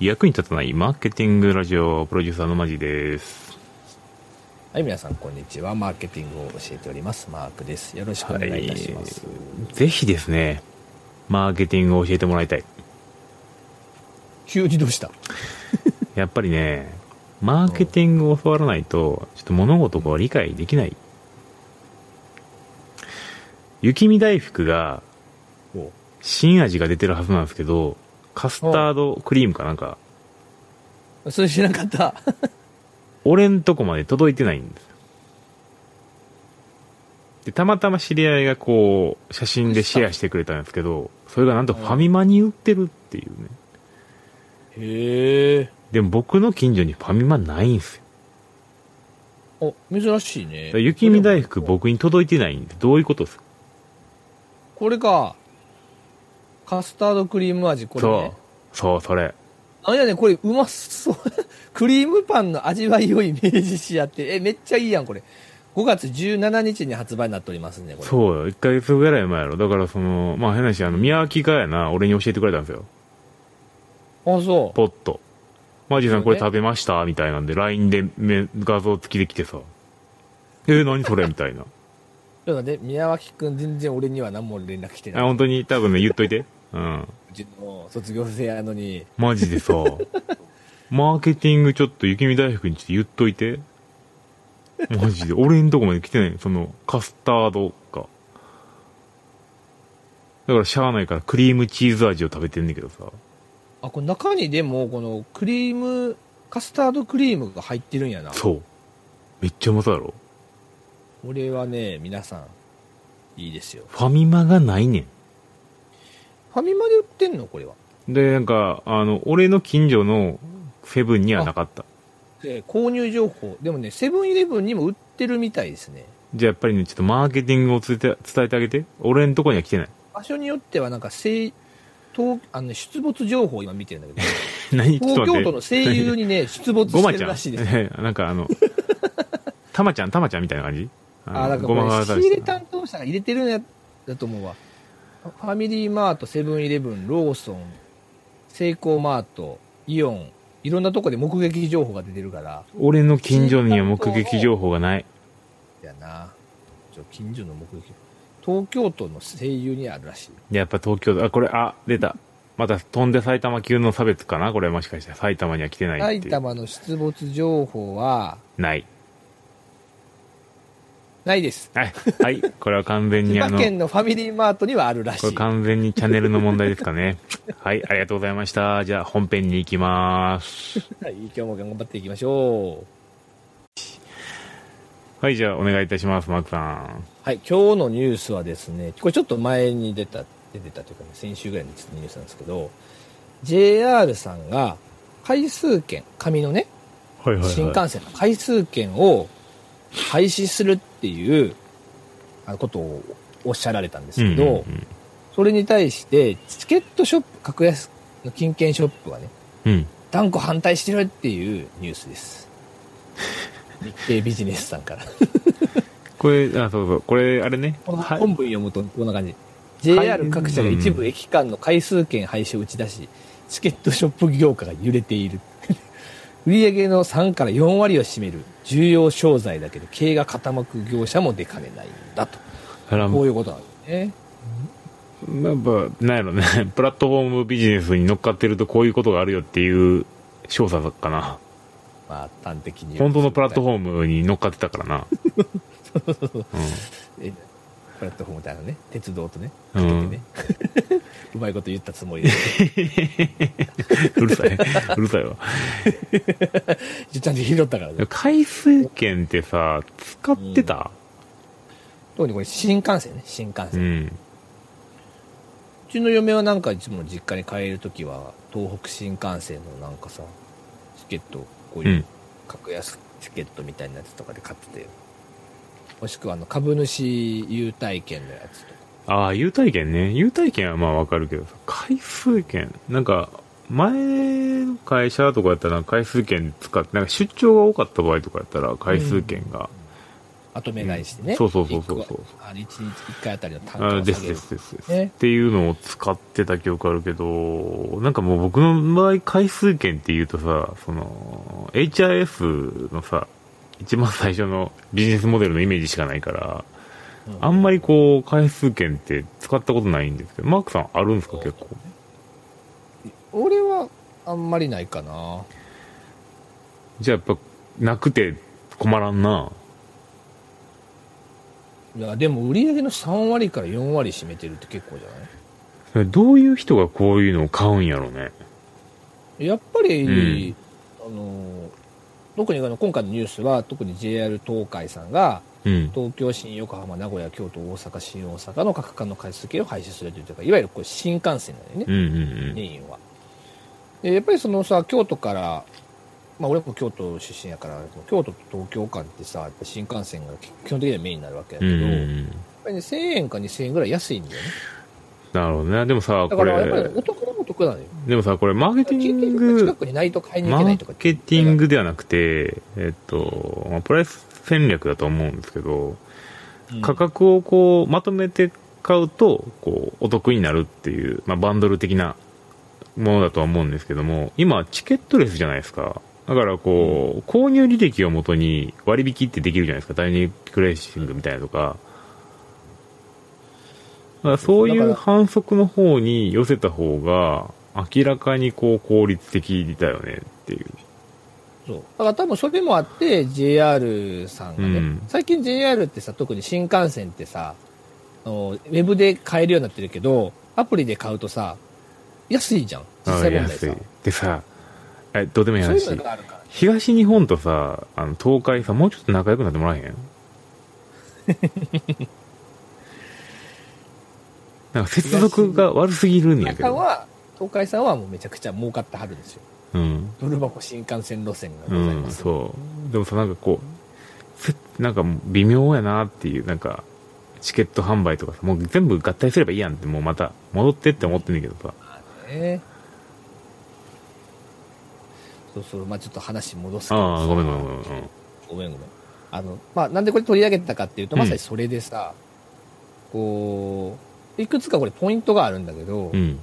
役に立たないマーケティングラジオプロデューサーのマジです。はい、皆さん、こんにちは。マーケティングを教えております。マークです。よろしくお願いいたします。ぜひですね、マーケティングを教えてもらいたい。急にどうした？やっぱりね、マーケティングを教わらないと、ちょっと物事を理解できない。雪見大福がお新味が出てるはずなんですけど、カスタードクリームかなんか、それ知らなかった。俺んとこまで届いてないんですよで、たまたま知り合いがこう、写真でシェアしてくれたんですけど、それがなんとファミマに売ってるっていうね。へえ。でも僕の近所にファミマないんですよ。お、珍しいね。雪見大福僕に届いてないんで、どういうことですか？これか。カスタードクリーム味、これそうね。。そう、それ。あ、いやね、これうまそう。クリームパンの味わいをイメージしやって。え、めっちゃいいやん、これ。5月17日に発売になっておりますね、これ。そうよ。1ヶ月ぐらい前やろ。だからその、まあ変な話、あの、宮脇がやな、俺に教えてくれたんですよ。あ、そう。ポッと。マジさんこれ食べました？みたいなんで、LINE でめ画像付きで来てさ。えー、何それ？みたいな。ちょっと待って、宮脇くん全然俺には何も連絡来てあ、ない。本当に？多分ね、言っといて。うん。うちの卒業生やのに。マジでさ、マーケティングちょっと雪見大福にちょっと言っといて。マジで。俺んとこまで来てないその、カスタードが。だからしゃあないからクリームチーズ味を食べてんねんけどさ。あ、これ中にでも、このクリーム、カスタードクリームが入ってるんやな。そう。めっちゃうまそうやろこれはね、皆さん、いいですよ。ファミマがないねファミマで売ってんの？これは。ん。で、なんか、あの、俺の近所のセブンにはなかった。で購入情報。でもね、セブンイレブンにも売ってるみたいですね。じゃあやっぱりね、ちょっとマーケティングを伝えて伝えてあげて。俺んとこには来てない。場所によってはなんか、あのね出没情報を今見てるんだけど、何ちょっと待って東京都の声優にね、出没してるらしいです。なんかあの、たまちゃん、たまちゃんみたいな感じ？あ、だからこれ、仕入れ担当者が入れてるんやだと思うわ。ファミリーマート、セブンイレブン、ローソン、セイコーマート、イオン、いろんなとこで目撃情報が出てるから、俺の近所には目撃情報がない。やな。ちょ、近所の目撃。東京都の声優にあるらしい。やっぱ東京だ。あ、これ、あ、出た。また飛んで埼玉級の差別かな？これもしかして埼玉には来てないっていう。埼玉の出没情報は、ない。ないです。はい。はい。これは完全千にあの、県のファミリーマートにはあるらしい。れ完全にチャンネルの問題ですかね。はい。ありがとうございました。じゃあ本編に行きます。はい、今日も頑張っていきましょう。はい。じゃあお願いいたします、マークさん。はい、今日のニュースはですね、これちょっと前に出た、出てたというかね、先週ぐらいに出たニュースなんですけど、JR さんが回数券、紙のね、はいはい、新幹線の回数券を廃止するっていうあのことをおっしゃられたんですけど、うんうんうんそれに対して、チケットショップ、格安の金券ショップがね、うん。断固反対してるっていうニュースです。日経ビジネスさんから。これ、あ、そうそう。これ、あれね。本文読むとこんな感じ。JR 各社が一部駅間の回数券廃止を打ち出し、チケットショップ業界が揺れている。売上の3から4割を占める重要商材だけど、経営が傾く業者も出かねないんだと。こういうことなんですね。やっぱ、なんやろね、プラットフォームビジネスに乗っかってるとこういうことがあるよっていう調査かな。まあ、端的に本当のプラットフーォームに乗っかってたからな。ム。プラットフォームみたいなね、鉄道とね、うんかけてね。うまいこと言ったつもりで。うるさい。うるさいわ。ちゃんと拾ったからね。回数券ってさ、使ってた？特にこれ新幹線ね、新幹う線。ん。うちの嫁はなんかいつも実家に帰るときは東北新幹線のなんかさチケットこういううん格安チケットみたいなやつとかで買ってて、もしくはあの株主優待券のやつとか。ああ、優待券ね。優待券はまあわかるけどさ、回数券、なんか、前の会社とかやったら回数券使って、なんか出張が多かった場合とかやったら回数券が。後目買いしてね。そうそうそうそうそう。一個あの1日1回あたりの単価あを下げる。ですですです。です、ね。っていうのを使ってた記憶あるけど、なんかもう僕の場合回数券っていうとさ、その、HRS のさ、一番最初のビジネスモデルのイメージしかないから、うんあんまりこう、回数券って使ったことないんですけど、マークさんあるんですか結構？俺はあんまりないかな。じゃあやっぱ、なくて困らんな。いや、でも売り上げの3割から4割占めてるって結構じゃない？それどういう人がこういうのを買うんやろうね。やっぱり、うんあの、特にあの今回のニュースは、特に JR 東海さんが、うん。東京、新横浜、名古屋、京都、大阪、新大阪の各間の回数券を廃止するというか、いわゆるこう新幹線なんだよね、うんうんメインは。でやっぱりそのさ、京都から、まあ俺も京都出身やから、京都と東京間ってさ、やっぱ新幹線が基本的にはメインになるわけだうん。けど、うんうんうやっん。ぱりね、1000円か2000円ぐらい安いんだよね。なるほどね。でもさ、こだからやっぱりれ、お得なお得なのよ。でもさ、これマーケティン近グ近、くにないと買いに行マーけないとかケティングではなくて、えっと、まあ、プライス戦略だと思うんですけど、うん価格をこう、まとめて買うと、こう、お得になるっていう、まあ、バンドル的なものだとは思うんですけども、今、チケットレスじゃないですか。だから、こう、購入履歴をもとに割引ってできるじゃないですか。ダイナミックレーシングみたいなとか。だからそういう反則の方に寄せた方が、明らかにこう、効率的だよねっていう。そう。だから多分それもあって、JR さんがね、うん最近 JR ってさ、特に新幹線ってさ、あのウェブで買えるようになってるけど、アプリで買うとさ、安いじゃん。実際問題さ安い。。でさ、え、どうでもいいそういう話の。があるから。東日本とさ、あの、東海さ、もうちょっと仲良くなってもらえへん？なんか接続が悪すぎるんやけど。東海さんは、東海さんはもうめちゃくちゃ儲かってはるんですよ。うん。ドル箱新幹線路線がうん、ございます。そう。でもさ、なんかこう、せなんか微妙やなっていう、なんか、チケット販売とかさ、もう全部合体すればいいやんって、もうまた戻ってって思ってんだけどさ。ねそうそう、まあちょっと話戻すけどさああ、ごめんごめんごめん。うんごめんごめん。あの、まあ、なんでこれ取り上げたかっていうと、うんまさにそれでさ、こう、いくつかこれポイントがあるんだけど、うん。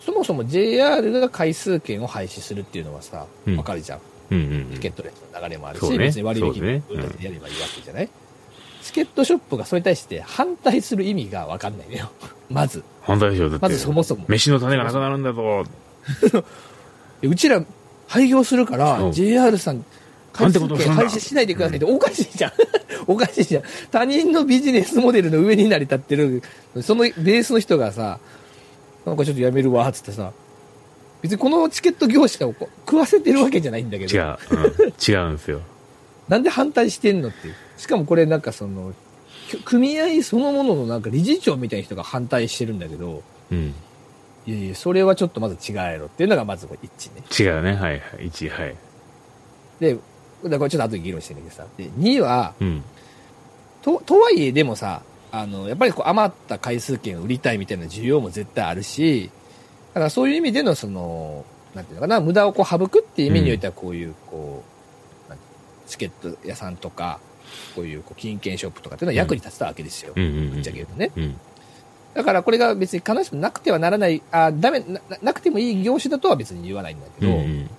そもそも JR が回数券を廃止するっていうのはさ、うんわかるじゃん。うんうんうんチケットレスの流れもあるし、ね別に割引でやればいいわけじゃない、チケットショップがそれに対して反対する意味がわかんないのよ。まず。反対でしょ、だって。まずそもそも。飯の種がなくなるんだぞ。うちら廃業するかうら、ん JR さん、なんてことすんだ券廃止しないでくださいって、おかしいじゃん。おかしいじゃん。他人のビジネスモデルの上に成り立ってる、そのベースの人がさ、なんかちょっとやめるわ、つってさ、別にこのチケット業者を食わせてるわけじゃないんだけど、違う、うん、違うんですよ。なんで反対してんのっていう。しかもこれなんかその、き組合そのもののなんか理事長みたいな人が反対してるんだけど、うん。いやいや、それはちょっとまず違うやろっていうのがまず一致ね。違うね、はいはい。1位、はい。で、だからこれちょっと後で議論してるけどさ。で、2は、うん。と、とはいえでもさ、あの、やっぱりこう余った回数券を売りたいみたいな需要も絶対あるし、だからそういう意味でのその、なんていうのかな、無駄をこう省くっていう意味においてはこういう、こう、なんチケット屋さんとか、こういうこう金券ショップとかっていうのは役に立つたわけですよ。うん。ぶっちゃけ言うとね。うん。だからこれが別に必ずしもなくてはならない、あ、ダメな、ななくてもいい業種だとは別に言わないんだけど、うんうん。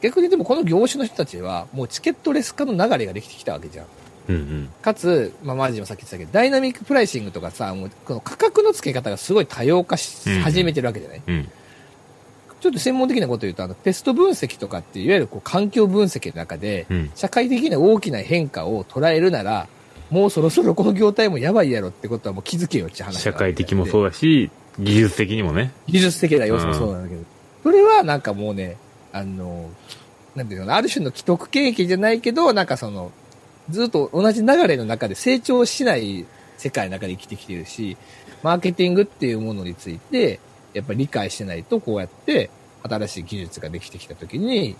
逆にでもこの業種の人たちはもうチケットレス化の流れができてきたわけじゃん。うんうん。かつ、まあ、マージンもさっき言ってたけど、ダイナミックプライシングとかさ、もうこの価格の付け方がすごい多様化しうん始めてるわけじゃない、うん。ちょっと専門的なこと言うと、あの、テスト分析とかっていわゆるこう環境分析の中で、うん。社会的な大きな変化を捉えるなら、もうそろそろこの業態もやばいやろってことはもう気づけよって話社会的もう。そうだし、技術的にもね。技術的な要素もそうなんだけど、それはなんかもうね、あの、なんていうのある種の既得権益じゃないけど、なんかその、ずっと同じ流れの中で成長しない世界の中で生きてきてるし、マーケティングっていうものについて、やっぱり理解してないと、こうやって新しい技術ができてきたときに、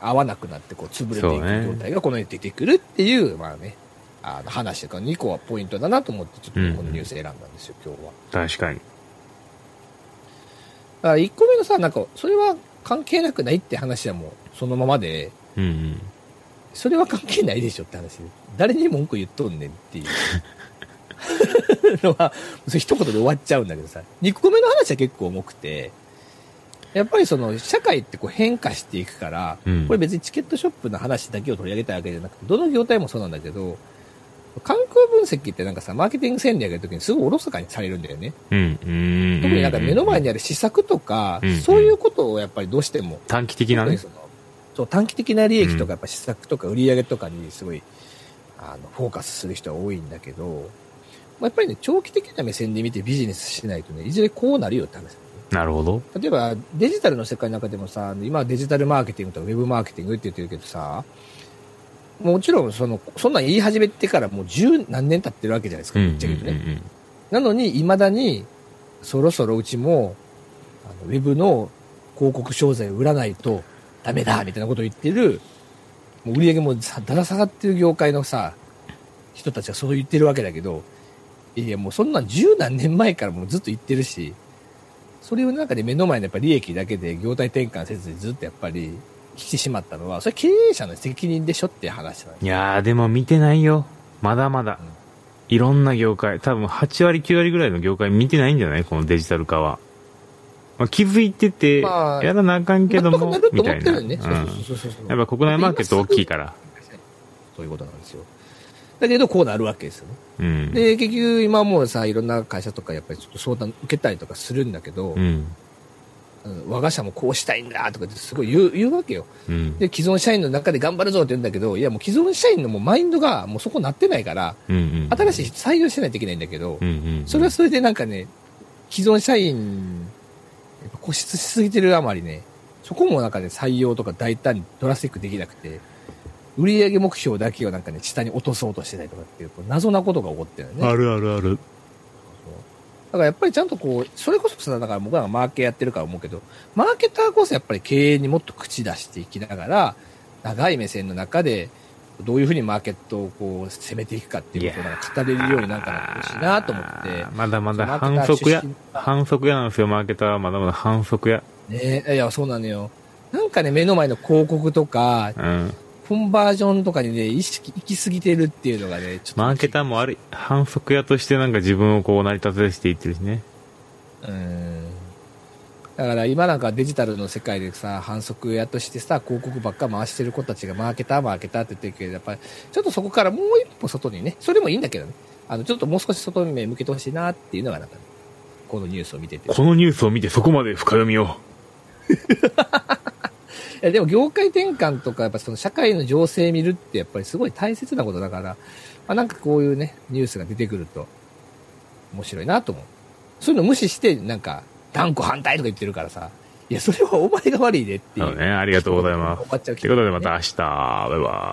合わなくなって、こう、潰れていく状態がこの世に出てくるっていう、まあね、あの話とか2個はポイントだなと思って、ちょっとこのニュース選んだんですよ、今日は。確かに。だから1個目のさ、なんか、それは関係なくないって話はもう、そのままで、うんそれは関係ないでしょって話。で誰に文句言っとんねんっていう。のは一言で終わっちゃうんだけどさ。2個目の話は結構重くてやっぱりその社会ってこう変化していくから、うん。これ別にチケットショップの話だけを取り上げたいわけじゃなくてどの業態もそうなんだけど環境分析ってなんかさマーケティング戦略やるときにすごいおろそかにされるんだよねうん。うん。特になんか目の前にある施策とか、うんそういうことをやっぱりどうしても短期的なね。そう短期的な利益とかやっぱ施策とか売り上げとかにすごいあのフォーカスする人は多いんだけど、まあやっぱりね長期的な目線で見てビジネスしないとねいずれこうなるよって話なるほど。例えばデジタルの世界の中でもさ今はデジタルマーケティングとかウェブマーケティングって言ってるけどさもちろんそのそんなん言い始めてからもう十何年経ってるわけじゃないですか、うん。ぶっちゃけ言うとね、うんなのに、いまだに、そろそろうちも、あのウェブの広告商材を売らないとダメだみたいなことを言ってる、もう売り上げもさだら下がってる業界のさ、人たちはそう言ってるわけだけど、いや、もうそんなん十何年前からもうずっと言ってるし、それをなんかで目の前のやっぱ利益だけで業態転換せずにずっとやっぱり来てしまったのは、それ経営者の責任でしょって話なんいやー、でも見てないよ。まだまだ。いろんな業界、多分8割9割ぐらいの業界見てないんじゃない？このデジタル化は。まあ、気づいてて、まあやらなあかんけどもみたいな。やっぱ国内マーケット大きいから。そういうことなんですよ。だけど、こうなるわけですよね。うん。で、結局、今もうさ、いろんな会社とか、やっぱりちょっと相談受けたりとかするんだけど、うん。うん我が社もこうしたいんだとかってすごい言う言うわけよ。うん。で、既存社員の中で頑張るぞって言うんだけど、いや、もう既存社員のもうマインドがもうそこなってないから、うんうん。新しい人採用しないといけないんだけどう、んうん。それはそれでなんかね、既存社員、固執しすぎてるあまりね、そこもなんかね、採用とか大胆にドラスティックできなくて、売上目標だけをなんかね、下に落とそうとしてたりとかっていう、謎なことが起こってるよね。あるあるある。だからやっぱりちゃんとこう、それこそさ、だから僕らがマーケやってるから思うけど、マーケターこそやっぱり経営にもっと口出していきながら、長い目線の中で、どういうふうにマーケットをこう攻めていくかっていうことをなんか語れるようになんかなってほしいなと思ってまだまだ反則や。反則やなんですよ、マーケターはまだまだ反則や。ねいや、そうなのよ。なんかね、目の前の広告とか、うん。コンバージョンとかにね、意識、行き過ぎてるっていうのがね、ちょっと。マーケターも悪い。反則屋としてなんか自分をこう成り立たせていってるしね。うん。だから今なんかデジタルの世界でさ、反則屋としてさ、広告ばっか回してる子たちがマーケター、マーケターって言ってるけど、やっぱりちょっとそこからもう一歩外にね、それもいいんだけどね、あの、ちょっともう少し外に目向けてほしいなっていうのがなんか、ね、このニュースを見てて。いこのニュースを見てそこまで深読みを。やでも業界転換とか、やっぱその社会の情勢見るってやっぱりすごい大切なことだから、まあ、なんかこういうね、ニュースが出てくると、面白いなと思う。そういうの無視して、なんか、断固反対とか言ってるからさ、いや、それはお前が悪いでっていう。そうね、ありがとうございます。終わっちゃう気ということでまた明日、バイバイ。